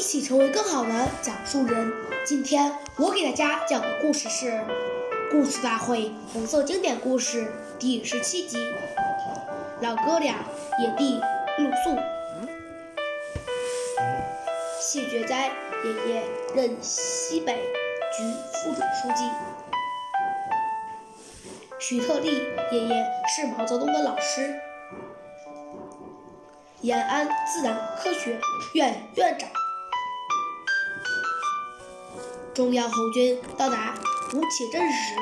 一起成为更好的讲述人。今天我给大家讲的故事是《故事大会红色经典故事》第十七集《老哥俩野地露宿》。谢觉哉爷爷任西北局副书记，徐特立爷爷是毛泽东的老师，延安自然科学院院长。中央红军到达吴起镇时，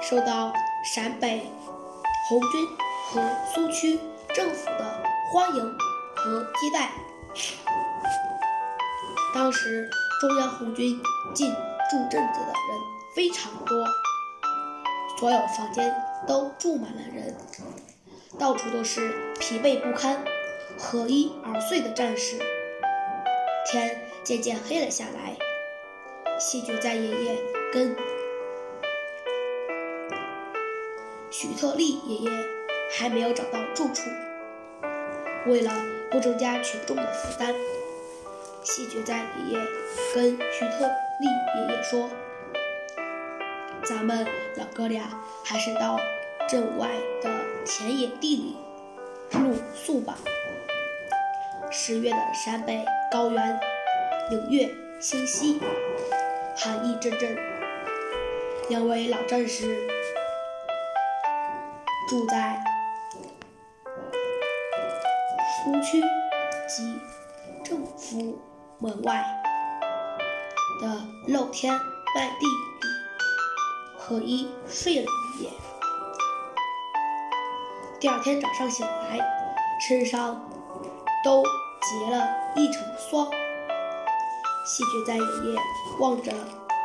受到陕北红军和苏区政府的欢迎和接待。当时中央红军进驻镇子的人非常多，所有房间都住满了人，到处都是疲惫不堪、合衣而睡的战士。天渐渐黑了下来。谢觉哉爷爷跟许特立爷爷还没有找到住处。为了不增加群众的负担，谢觉哉爷爷跟许特立爷爷说：“咱们老哥俩还是到镇外的田野地里露宿吧。”十月的陕北高原，明月清晰。寒意阵阵，两位老战士住在苏区及政府门外的露天麦地里合衣睡了一夜。第二天早上醒来，身上都结了一层霜。谢觉哉爷爷望着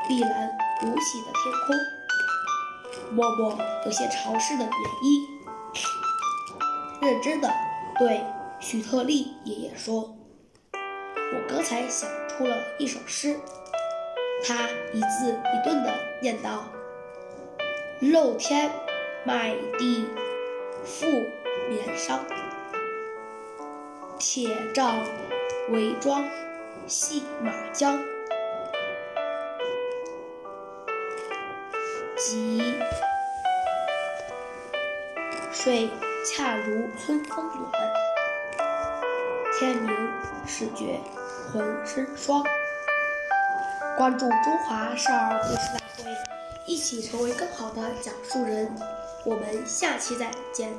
碧蓝无喜的天空，摸摸有些潮湿的棉衣，认真的对许特立爷爷说：“我刚才想出了一首诗。”他一字一顿的念道：“露天麦地覆棉裳，铁杖围装。”系马缰，即睡恰如春风暖，天明始觉浑身霜。关注中华少儿故事大会，一起成为更好的讲述人。我们下期再见。